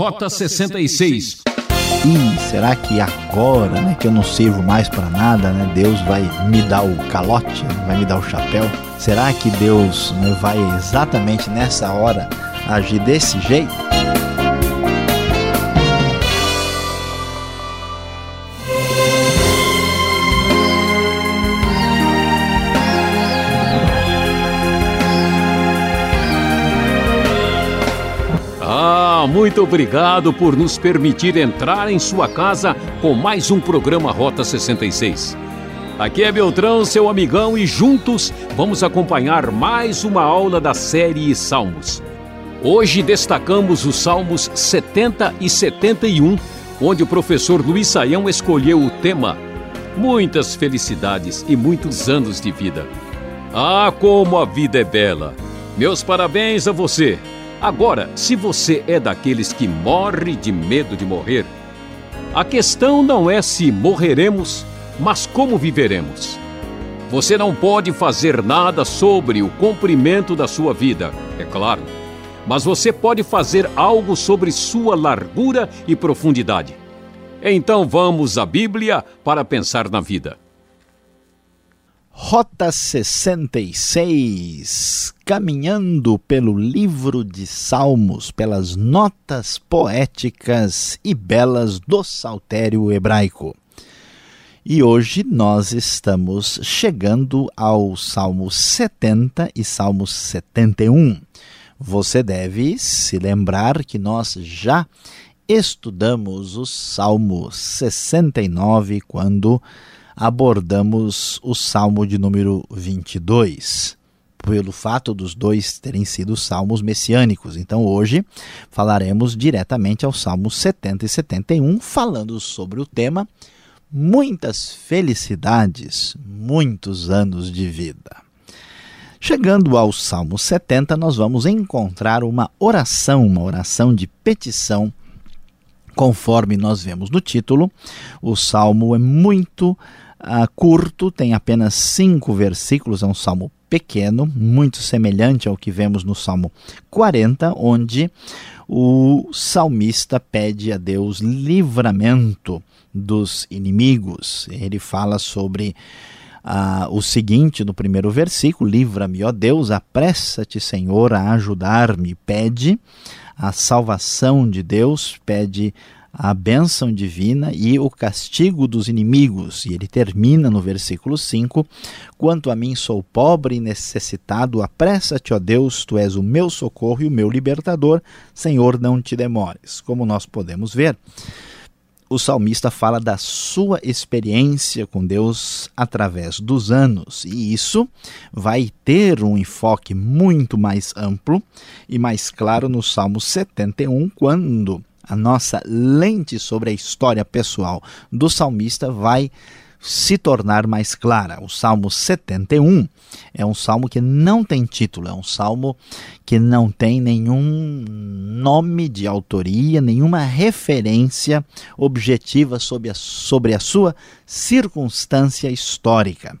Rota 66. E será que agora, né, que eu não sirvo mais para nada, né, Deus vai me dar o calote, vai me dar o chapéu? Será que Deus né, vai exatamente nessa hora agir desse jeito? Muito obrigado por nos permitir entrar em sua casa com mais um programa Rota 66. Aqui é Beltrão, seu amigão, e juntos vamos acompanhar mais uma aula da série Salmos. Hoje destacamos os Salmos 70 e 71, onde o professor Luiz Saião escolheu o tema Muitas felicidades e muitos anos de vida. Ah, como a vida é bela! Meus parabéns a você! Agora, se você é daqueles que morre de medo de morrer, a questão não é se morreremos, mas como viveremos. Você não pode fazer nada sobre o comprimento da sua vida, é claro, mas você pode fazer algo sobre sua largura e profundidade. Então vamos à Bíblia para pensar na vida. Rota 66, caminhando pelo livro de Salmos, pelas notas poéticas e belas do saltério hebraico. E hoje nós estamos chegando ao Salmo 70 e Salmo 71. Você deve se lembrar que nós já estudamos o Salmo 69 quando abordamos o Salmo de número 22, pelo fato dos dois terem sido salmos messiânicos. Então hoje falaremos diretamente ao Salmo 70 e 71, falando sobre o tema Muitas felicidades, muitos anos de vida. Chegando ao Salmo 70, nós vamos encontrar uma oração, uma oração de petição Conforme nós vemos no título, o salmo é muito uh, curto, tem apenas cinco versículos, é um salmo pequeno, muito semelhante ao que vemos no Salmo 40, onde o salmista pede a Deus livramento dos inimigos. Ele fala sobre uh, o seguinte no primeiro versículo: Livra-me, ó Deus, apressa-te, Senhor, a ajudar-me. Pede a salvação de Deus, pede a bênção divina e o castigo dos inimigos. E ele termina no versículo 5: Quanto a mim sou pobre e necessitado, apressa-te, ó Deus, tu és o meu socorro e o meu libertador. Senhor, não te demores. Como nós podemos ver, o salmista fala da sua experiência com Deus através dos anos, e isso vai ter um enfoque muito mais amplo e mais claro no Salmo 71, quando a nossa lente sobre a história pessoal do salmista vai se tornar mais clara. O Salmo 71 é um salmo que não tem título, é um salmo que não tem nenhum nome de autoria, nenhuma referência objetiva sobre a, sobre a sua circunstância histórica.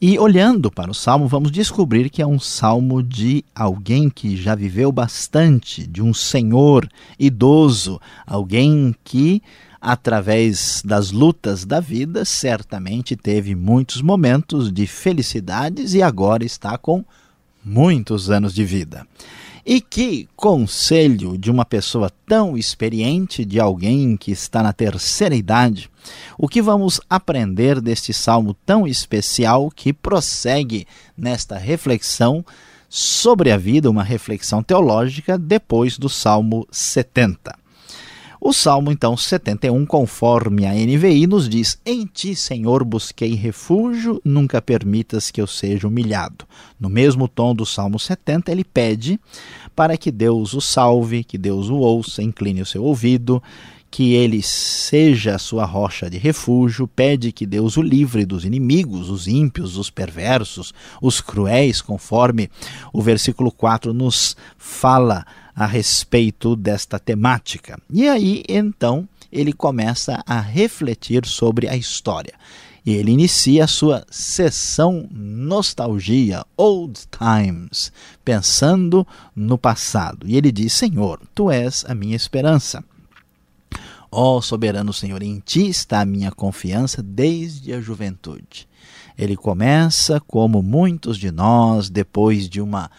E olhando para o salmo, vamos descobrir que é um salmo de alguém que já viveu bastante, de um senhor idoso, alguém que através das lutas da vida, certamente teve muitos momentos de felicidades e agora está com muitos anos de vida. E que conselho de uma pessoa tão experiente, de alguém que está na terceira idade, o que vamos aprender deste salmo tão especial que prossegue nesta reflexão sobre a vida, uma reflexão teológica depois do Salmo 70. O Salmo, então, 71, conforme a NVI, nos diz: Em ti, Senhor, busquei refúgio, nunca permitas que eu seja humilhado. No mesmo tom do Salmo 70, ele pede para que Deus o salve, que Deus o ouça, incline o seu ouvido, que ele seja a sua rocha de refúgio, pede que Deus o livre dos inimigos, os ímpios, os perversos, os cruéis, conforme o versículo 4 nos fala a respeito desta temática. E aí, então, ele começa a refletir sobre a história. E ele inicia a sua sessão nostalgia, old times, pensando no passado. E ele diz: Senhor, tu és a minha esperança. Ó oh, soberano Senhor, em ti está a minha confiança desde a juventude. Ele começa, como muitos de nós, depois de uma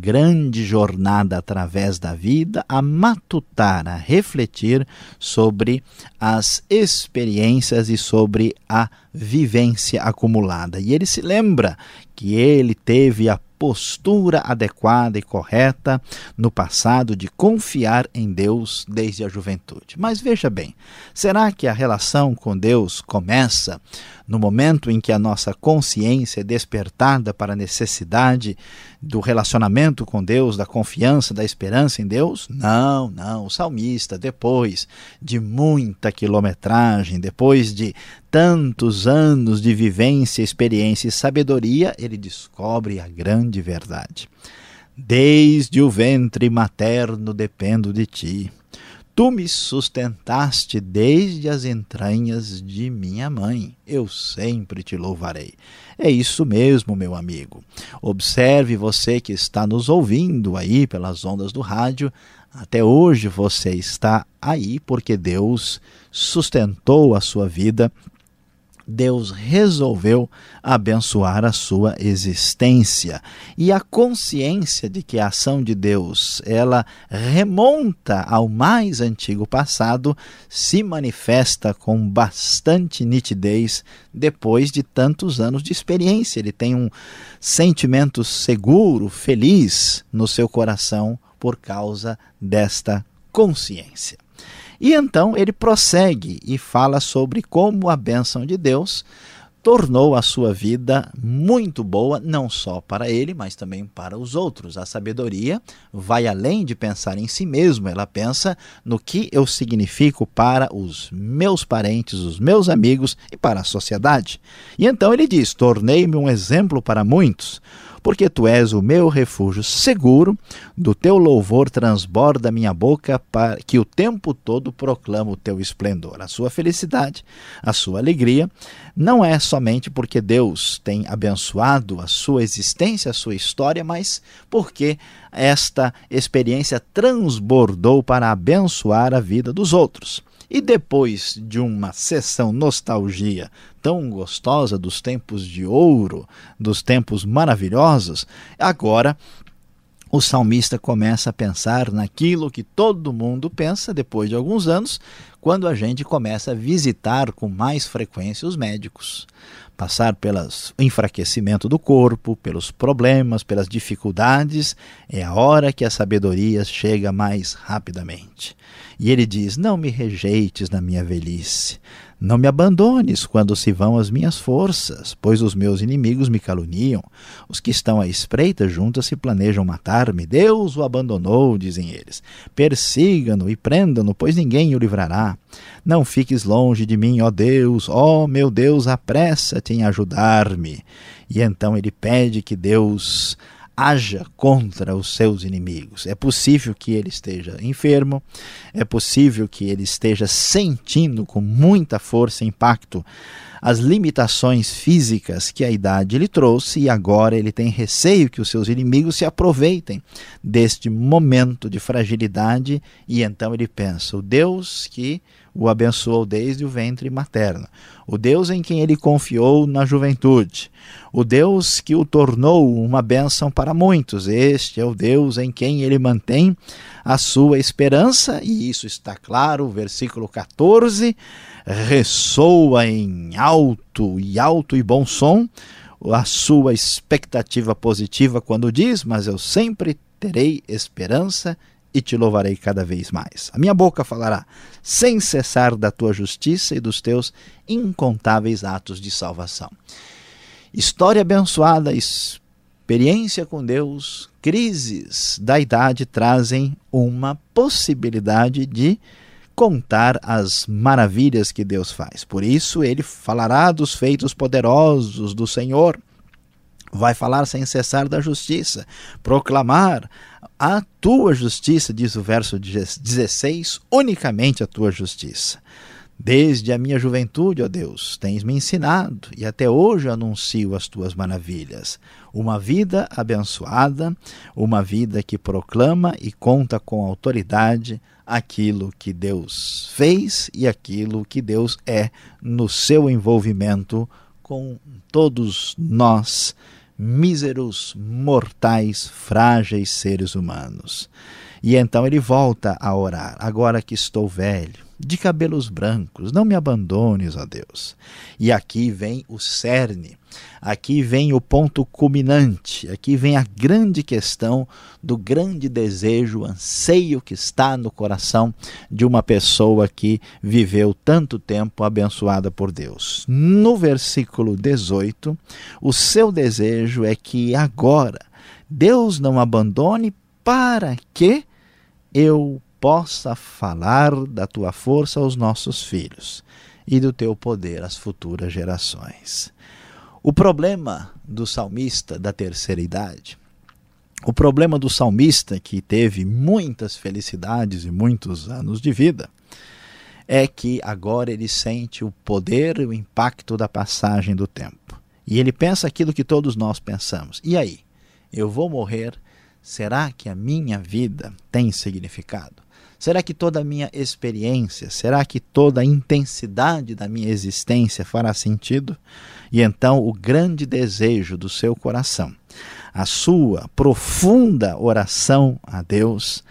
grande jornada através da vida, a matutar, a refletir sobre as experiências e sobre a vivência acumulada. E ele se lembra que ele teve a postura adequada e correta no passado de confiar em Deus desde a juventude. Mas veja bem, será que a relação com Deus começa no momento em que a nossa consciência é despertada para a necessidade do relacionamento com Deus, da confiança, da esperança em Deus? Não, não. O salmista, depois de muita quilometragem, depois de tantos anos de vivência, experiência e sabedoria, ele descobre a grande verdade. Desde o ventre materno dependo de ti. Tu me sustentaste desde as entranhas de minha mãe. Eu sempre te louvarei. É isso mesmo, meu amigo. Observe você que está nos ouvindo aí pelas ondas do rádio. Até hoje você está aí porque Deus sustentou a sua vida Deus resolveu abençoar a sua existência. E a consciência de que a ação de Deus, ela remonta ao mais antigo passado, se manifesta com bastante nitidez depois de tantos anos de experiência. Ele tem um sentimento seguro, feliz no seu coração por causa desta consciência. E então ele prossegue e fala sobre como a bênção de Deus tornou a sua vida muito boa, não só para ele, mas também para os outros. A sabedoria vai além de pensar em si mesmo, ela pensa no que eu significo para os meus parentes, os meus amigos e para a sociedade. E então ele diz: Tornei-me um exemplo para muitos porque tu és o meu refúgio seguro, do teu louvor transborda minha boca, para que o tempo todo proclama o teu esplendor. A sua felicidade, a sua alegria, não é somente porque Deus tem abençoado a sua existência, a sua história, mas porque esta experiência transbordou para abençoar a vida dos outros. E depois de uma sessão nostalgia tão gostosa dos tempos de ouro, dos tempos maravilhosos, agora o salmista começa a pensar naquilo que todo mundo pensa depois de alguns anos, quando a gente começa a visitar com mais frequência os médicos. Passar pelo enfraquecimento do corpo, pelos problemas, pelas dificuldades, é a hora que a sabedoria chega mais rapidamente. E ele diz: Não me rejeites na minha velhice, não me abandones quando se vão as minhas forças, pois os meus inimigos me caluniam. Os que estão à espreita juntas se planejam matar-me. Deus o abandonou, dizem eles. Persiga-no e prenda-no, pois ninguém o livrará. Não fiques longe de mim, ó Deus, ó meu Deus, apressa-te em ajudar-me. E então ele pede que Deus haja contra os seus inimigos. É possível que ele esteja enfermo, é possível que ele esteja sentindo com muita força impacto as limitações físicas que a idade lhe trouxe e agora ele tem receio que os seus inimigos se aproveitem deste momento de fragilidade e então ele pensa: o Deus que o abençoou desde o ventre materno, o Deus em quem ele confiou na juventude, o Deus que o tornou uma bênção para muitos. Este é o Deus em quem ele mantém a sua esperança, e isso está claro, versículo 14 ressoa em alto e alto e bom som a sua expectativa positiva quando diz: Mas eu sempre terei esperança e te louvarei cada vez mais. A minha boca falará sem cessar da tua justiça e dos teus incontáveis atos de salvação. História abençoada, experiência com Deus, crises da idade trazem uma possibilidade de contar as maravilhas que Deus faz. Por isso ele falará dos feitos poderosos do Senhor. Vai falar sem cessar da justiça, proclamar a tua justiça, diz o verso 16, unicamente a tua justiça. Desde a minha juventude, ó Deus, tens me ensinado e até hoje anuncio as tuas maravilhas. Uma vida abençoada, uma vida que proclama e conta com autoridade aquilo que Deus fez e aquilo que Deus é no seu envolvimento com todos nós, míseros, mortais, frágeis seres humanos. E então ele volta a orar: Agora que estou velho, de cabelos brancos, não me abandones, ó Deus. E aqui vem o cerne, aqui vem o ponto culminante, aqui vem a grande questão do grande desejo, anseio que está no coração de uma pessoa que viveu tanto tempo abençoada por Deus. No versículo 18, o seu desejo é que agora Deus não abandone para que eu possa falar da tua força aos nossos filhos e do teu poder às futuras gerações. O problema do salmista da terceira idade, o problema do salmista que teve muitas felicidades e muitos anos de vida, é que agora ele sente o poder e o impacto da passagem do tempo. E ele pensa aquilo que todos nós pensamos. E aí? Eu vou morrer? Será que a minha vida tem significado? Será que toda a minha experiência, será que toda a intensidade da minha existência fará sentido? E então o grande desejo do seu coração, a sua profunda oração a Deus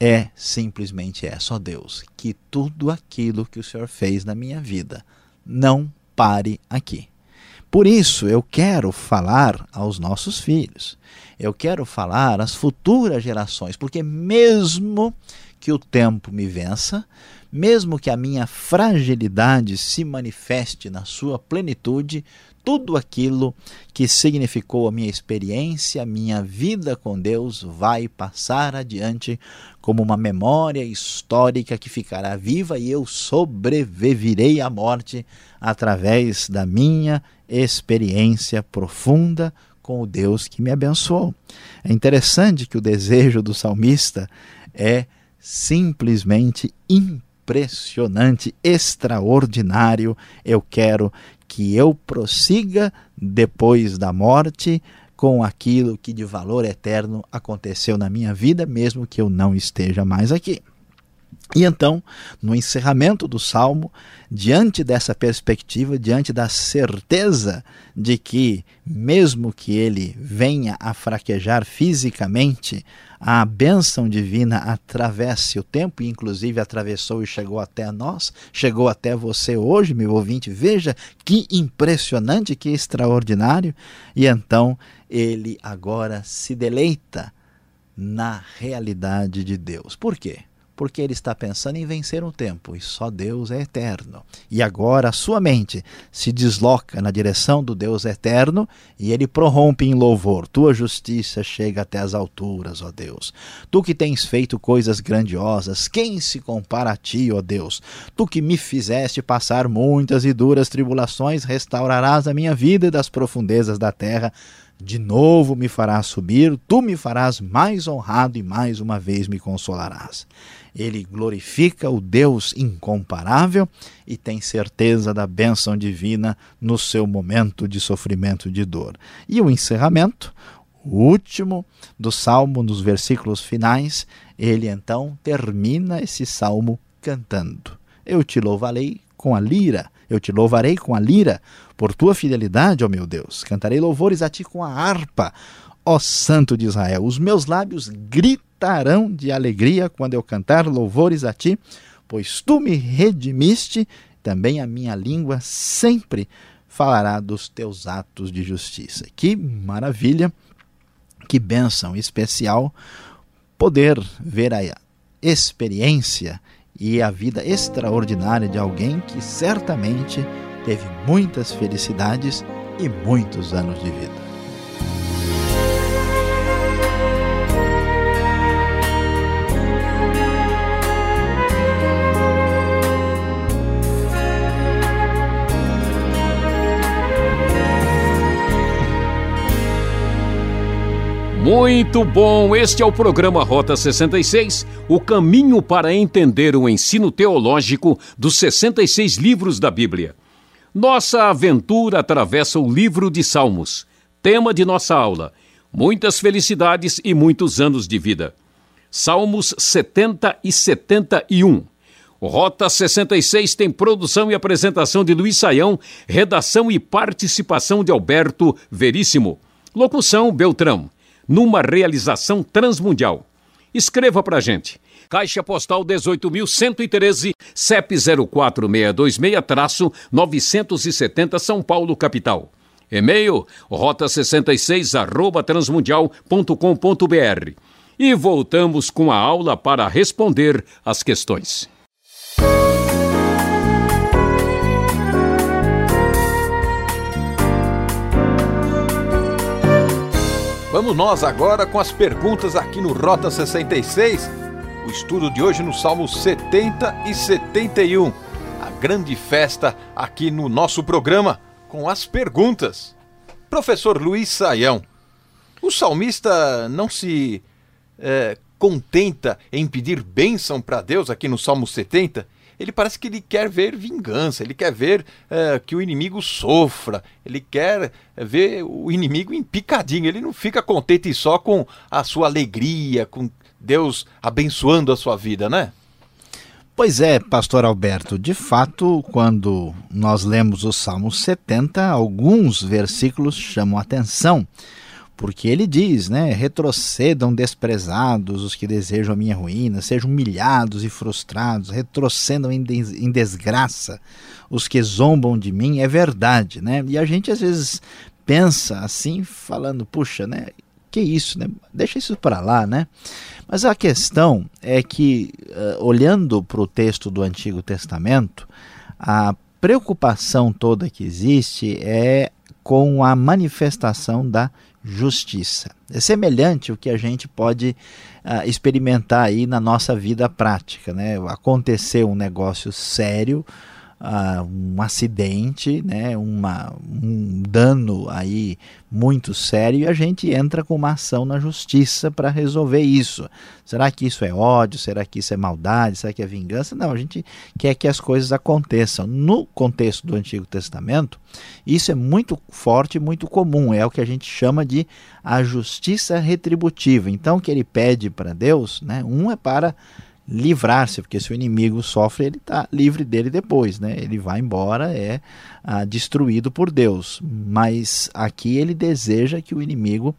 é simplesmente essa, ó Deus, que tudo aquilo que o Senhor fez na minha vida não pare aqui. Por isso eu quero falar aos nossos filhos, eu quero falar às futuras gerações, porque mesmo que o tempo me vença, mesmo que a minha fragilidade se manifeste na sua plenitude, tudo aquilo que significou a minha experiência, a minha vida com Deus, vai passar adiante como uma memória histórica que ficará viva e eu sobreviverei à morte através da minha experiência profunda com o Deus que me abençoou. É interessante que o desejo do salmista é simplesmente impressionante, extraordinário. Eu quero que eu prossiga depois da morte com aquilo que de valor eterno aconteceu na minha vida, mesmo que eu não esteja mais aqui. E então, no encerramento do salmo, diante dessa perspectiva, diante da certeza de que, mesmo que ele venha a fraquejar fisicamente, a bênção divina atravesse o tempo, e inclusive atravessou e chegou até nós, chegou até você hoje, meu ouvinte. Veja que impressionante, que extraordinário. E então ele agora se deleita na realidade de Deus. Por quê? Porque ele está pensando em vencer um tempo e só Deus é eterno. E agora a sua mente se desloca na direção do Deus eterno e ele prorrompe em louvor. Tua justiça chega até as alturas, ó Deus. Tu que tens feito coisas grandiosas, quem se compara a ti, ó Deus? Tu que me fizeste passar muitas e duras tribulações, restaurarás a minha vida das profundezas da terra de novo me farás subir, tu me farás mais honrado e mais uma vez me consolarás. Ele glorifica o Deus incomparável e tem certeza da bênção divina no seu momento de sofrimento e de dor. E o encerramento, o último do salmo, nos versículos finais, ele então termina esse salmo cantando: Eu te louvarei com a lira, eu te louvarei com a lira por tua fidelidade, ó meu Deus. Cantarei louvores a ti com a harpa, ó Santo de Israel. Os meus lábios gritarão de alegria quando eu cantar louvores a ti, pois tu me redimiste, também a minha língua sempre falará dos teus atos de justiça. Que maravilha, que bênção especial poder ver a experiência e a vida extraordinária de alguém que certamente teve muitas felicidades e muitos anos de vida. Muito bom! Este é o programa Rota 66, o caminho para entender o ensino teológico dos 66 livros da Bíblia. Nossa aventura atravessa o livro de Salmos, tema de nossa aula. Muitas felicidades e muitos anos de vida. Salmos 70 e 71. Rota 66 tem produção e apresentação de Luiz Saião, redação e participação de Alberto Veríssimo. Locução Beltrão numa realização transmundial. Escreva para gente. Caixa Postal 18.113, CEP 04626-970 São Paulo, capital. E-mail rota66 arroba transmundial.com.br. E voltamos com a aula para responder as questões. Vamos nós agora com as perguntas aqui no Rota 66. O estudo de hoje no Salmos 70 e 71. A grande festa aqui no nosso programa com as perguntas. Professor Luiz Saião, o salmista não se é, contenta em pedir bênção para Deus aqui no Salmo 70? Ele parece que ele quer ver vingança, ele quer ver é, que o inimigo sofra, ele quer ver o inimigo em picadinho, ele não fica contente só com a sua alegria, com Deus abençoando a sua vida, né? Pois é, pastor Alberto, de fato, quando nós lemos o Salmo 70, alguns versículos chamam a atenção porque ele diz, né, retrocedam desprezados os que desejam a minha ruína, sejam humilhados e frustrados, retrocedam em, des em desgraça os que zombam de mim, é verdade, né? E a gente às vezes pensa assim, falando, puxa, né, que isso, né? Deixa isso para lá, né? Mas a questão é que, uh, olhando para o texto do Antigo Testamento, a preocupação toda que existe é com a manifestação da justiça. É semelhante o que a gente pode uh, experimentar aí na nossa vida prática, né? Acontecer um negócio sério, uh, um acidente, né, uma, um dano aí muito sério e a gente entra com uma ação na justiça para resolver isso. Será que isso é ódio? Será que isso é maldade? Será que é vingança? Não, a gente quer que as coisas aconteçam. No contexto do Antigo Testamento, isso é muito forte, muito comum. É o que a gente chama de a justiça retributiva. Então, o que ele pede para Deus, né, um é para livrar-se, porque se o inimigo sofre, ele está livre dele depois, né? Ele vai embora, é ah, destruído por Deus. Mas aqui ele deseja que o inimigo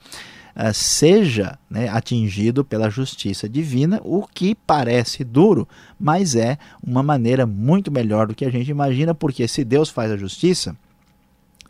ah, seja né, atingido pela justiça divina, o que parece duro, mas é uma maneira muito melhor do que a gente imagina, porque se Deus faz a justiça,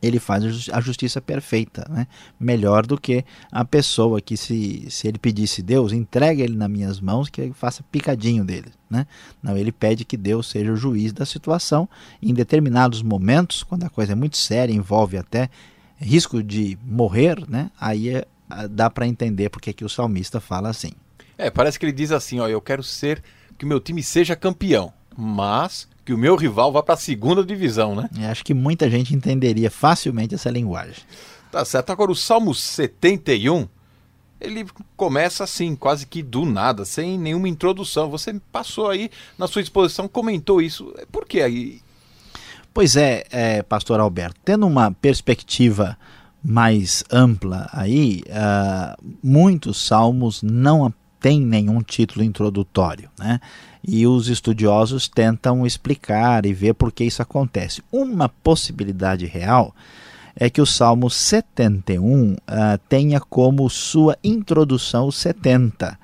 ele faz a justiça perfeita, né? melhor do que a pessoa que se, se ele pedisse Deus, entregue ele nas minhas mãos que ele faça picadinho dele. Né? Não, ele pede que Deus seja o juiz da situação. Em determinados momentos, quando a coisa é muito séria, envolve até risco de morrer, né? aí é, dá para entender porque que o salmista fala assim. É, parece que ele diz assim, ó, eu quero ser que o meu time seja campeão, mas que o meu rival vá para a segunda divisão, né? É, acho que muita gente entenderia facilmente essa linguagem. Tá certo. Agora, o Salmo 71, ele começa assim, quase que do nada, sem nenhuma introdução. Você passou aí na sua exposição, comentou isso. Por que aí? Pois é, é, pastor Alberto, tendo uma perspectiva mais ampla aí, uh, muitos salmos não têm nenhum título introdutório, né? E os estudiosos tentam explicar e ver por que isso acontece. Uma possibilidade real é que o Salmo 71 uh, ah, tenha como sua introdução o 70.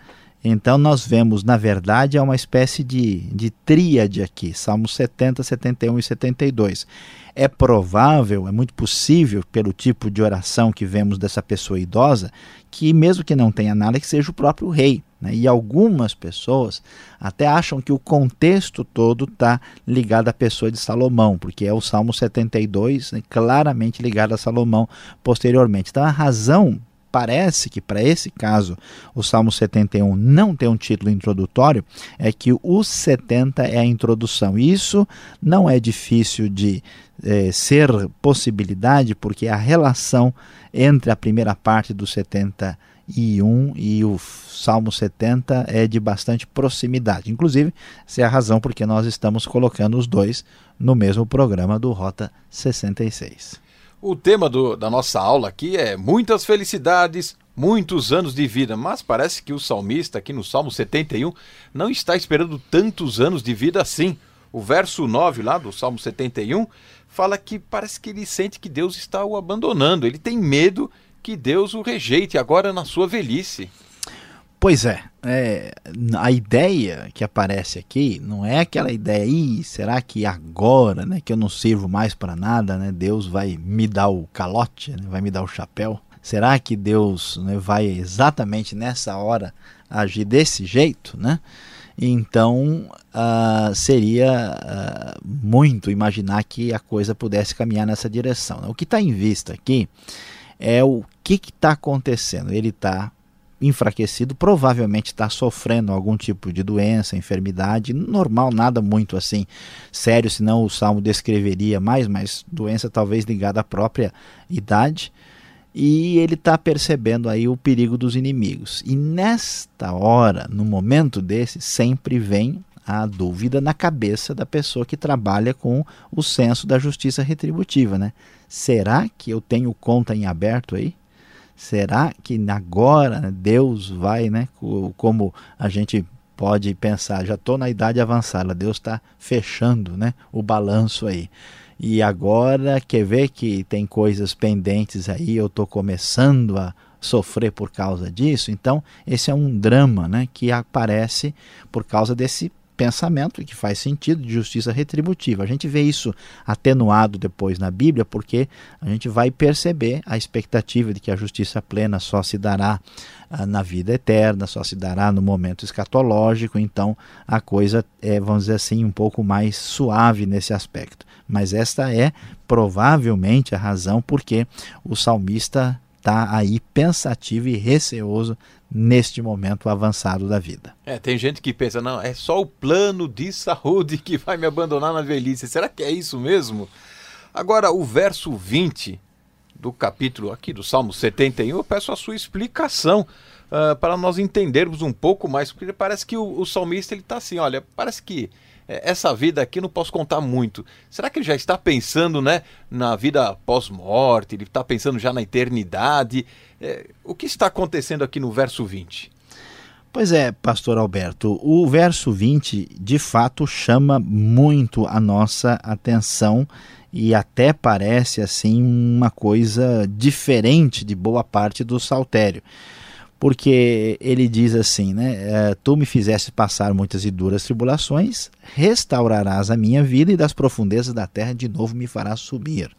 Então nós vemos, na verdade, é uma espécie de, de tríade aqui, Salmos 70, 71 e 72. É provável, é muito possível, pelo tipo de oração que vemos dessa pessoa idosa, que mesmo que não tenha nada, que seja o próprio rei. Né? E algumas pessoas até acham que o contexto todo está ligado à pessoa de Salomão, porque é o Salmo 72 né, claramente ligado a Salomão posteriormente. Então a razão parece que para esse caso o Salmo 71 não tem um título introdutório, é que o 70 é a introdução. Isso não é difícil de é, ser possibilidade, porque a relação entre a primeira parte do 70 71 e o Salmo 70 é de bastante proximidade. Inclusive, essa é a razão porque nós estamos colocando os dois no mesmo programa do Rota 66. O tema do, da nossa aula aqui é muitas felicidades, muitos anos de vida, mas parece que o salmista aqui no Salmo 71 não está esperando tantos anos de vida assim. O verso 9 lá do Salmo 71 fala que parece que ele sente que Deus está o abandonando, ele tem medo que Deus o rejeite agora na sua velhice. Pois é, é, a ideia que aparece aqui não é aquela ideia, Ih, será que agora, né, que eu não sirvo mais para nada, né, Deus vai me dar o calote, né, vai me dar o chapéu? Será que Deus né, vai exatamente nessa hora agir desse jeito, né? Então uh, seria uh, muito imaginar que a coisa pudesse caminhar nessa direção. Né? O que está em vista aqui é o que está acontecendo. Ele está enfraquecido, provavelmente está sofrendo algum tipo de doença, enfermidade, normal, nada muito assim sério, senão o salmo descreveria mais, mas doença talvez ligada à própria idade. E ele está percebendo aí o perigo dos inimigos. E nesta hora, no momento desse, sempre vem a dúvida na cabeça da pessoa que trabalha com o senso da justiça retributiva, né? Será que eu tenho conta em aberto aí? Será que agora Deus vai, né? Como a gente pode pensar, já estou na idade avançada, Deus está fechando, né? O balanço aí. E agora quer ver que tem coisas pendentes aí, eu estou começando a sofrer por causa disso. Então, esse é um drama né, que aparece por causa desse pensamento que faz sentido de justiça retributiva. A gente vê isso atenuado depois na Bíblia porque a gente vai perceber a expectativa de que a justiça plena só se dará ah, na vida eterna, só se dará no momento escatológico, então a coisa é, vamos dizer assim, um pouco mais suave nesse aspecto. Mas esta é provavelmente a razão porque o salmista está aí pensativo e receoso neste momento avançado da vida. É, tem gente que pensa, não, é só o plano de saúde que vai me abandonar na velhice. Será que é isso mesmo? Agora, o verso 20 do capítulo aqui do Salmo 71, eu peço a sua explicação uh, para nós entendermos um pouco mais, porque parece que o, o salmista ele está assim, olha, parece que essa vida aqui não posso contar muito. Será que ele já está pensando né, na vida pós-morte? Ele está pensando já na eternidade? É, o que está acontecendo aqui no verso 20? Pois é, pastor Alberto, o verso 20 de fato chama muito a nossa atenção e até parece assim uma coisa diferente de boa parte do saltério porque ele diz assim, né? É, tu me fizeste passar muitas e duras tribulações, restaurarás a minha vida e das profundezas da terra de novo me farás subir.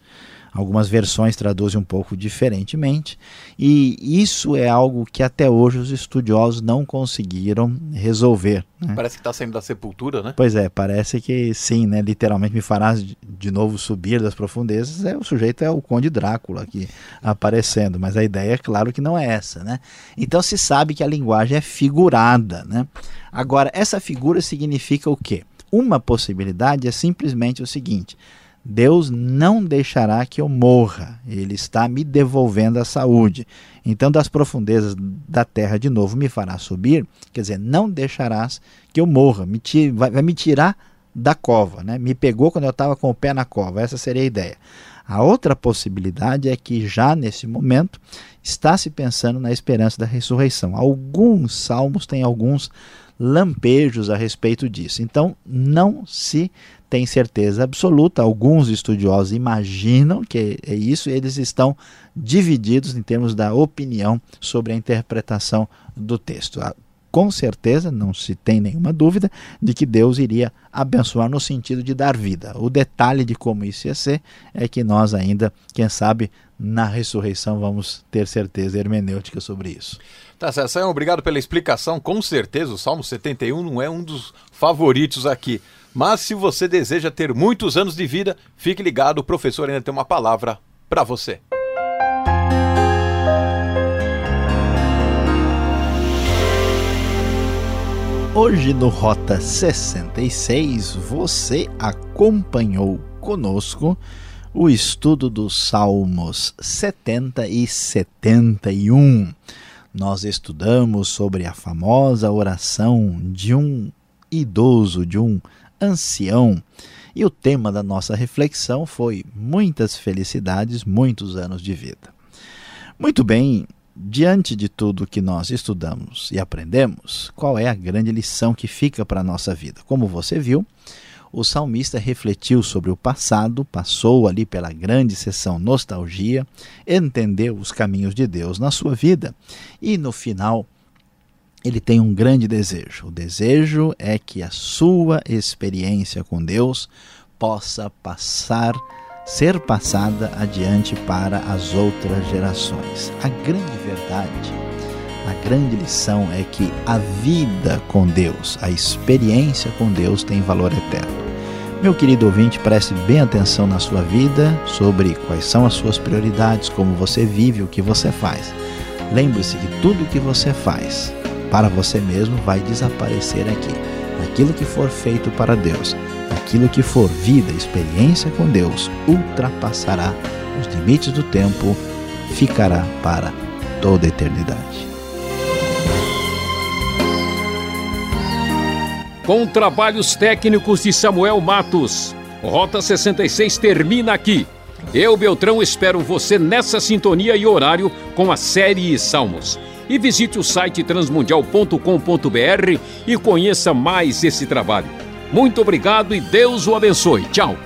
Algumas versões traduzem um pouco diferentemente, e isso é algo que até hoje os estudiosos não conseguiram resolver. Né? Parece que está saindo da sepultura, né? Pois é, parece que sim, né? Literalmente me farás de novo subir das profundezas. É, o sujeito é o Conde Drácula aqui aparecendo, mas a ideia é claro que não é essa, né? Então se sabe que a linguagem é figurada, né? Agora, essa figura significa o quê? Uma possibilidade é simplesmente o seguinte: Deus não deixará que eu morra, Ele está me devolvendo a saúde. Então, das profundezas da terra de novo me fará subir, quer dizer, não deixarás que eu morra, me tire, vai, vai me tirar da cova, né? me pegou quando eu estava com o pé na cova, essa seria a ideia. A outra possibilidade é que já nesse momento está se pensando na esperança da ressurreição. Alguns salmos têm alguns lampejos a respeito disso. Então, não se tem certeza absoluta. Alguns estudiosos imaginam que é isso, eles estão divididos em termos da opinião sobre a interpretação do texto. Com certeza, não se tem nenhuma dúvida de que Deus iria abençoar no sentido de dar vida. O detalhe de como isso ia ser é que nós ainda, quem sabe, na ressurreição vamos ter certeza hermenêutica sobre isso. Tá certo, obrigado pela explicação. Com certeza o Salmo 71 não é um dos favoritos aqui. Mas se você deseja ter muitos anos de vida, fique ligado, o professor ainda tem uma palavra para você. Hoje no Rota 66 você acompanhou conosco o estudo dos Salmos 70 e 71. nós estudamos sobre a famosa oração de um idoso, de um ancião. E o tema da nossa reflexão foi muitas felicidades, muitos anos de vida. Muito bem, diante de tudo que nós estudamos e aprendemos, qual é a grande lição que fica para a nossa vida? Como você viu, o salmista refletiu sobre o passado, passou ali pela grande sessão nostalgia, entendeu os caminhos de Deus na sua vida e no final ele tem um grande desejo. O desejo é que a sua experiência com Deus possa passar, ser passada adiante para as outras gerações. A grande verdade, a grande lição é que a vida com Deus, a experiência com Deus tem valor eterno. Meu querido ouvinte, preste bem atenção na sua vida sobre quais são as suas prioridades, como você vive, o que você faz. Lembre-se que tudo o que você faz para você mesmo vai desaparecer aqui. Aquilo que for feito para Deus, aquilo que for vida, experiência com Deus, ultrapassará os limites do tempo, ficará para toda a eternidade. com trabalhos técnicos de Samuel Matos. Rota 66 termina aqui. Eu, Beltrão, espero você nessa sintonia e horário com a série Salmos. E visite o site transmundial.com.br e conheça mais esse trabalho. Muito obrigado e Deus o abençoe. Tchau.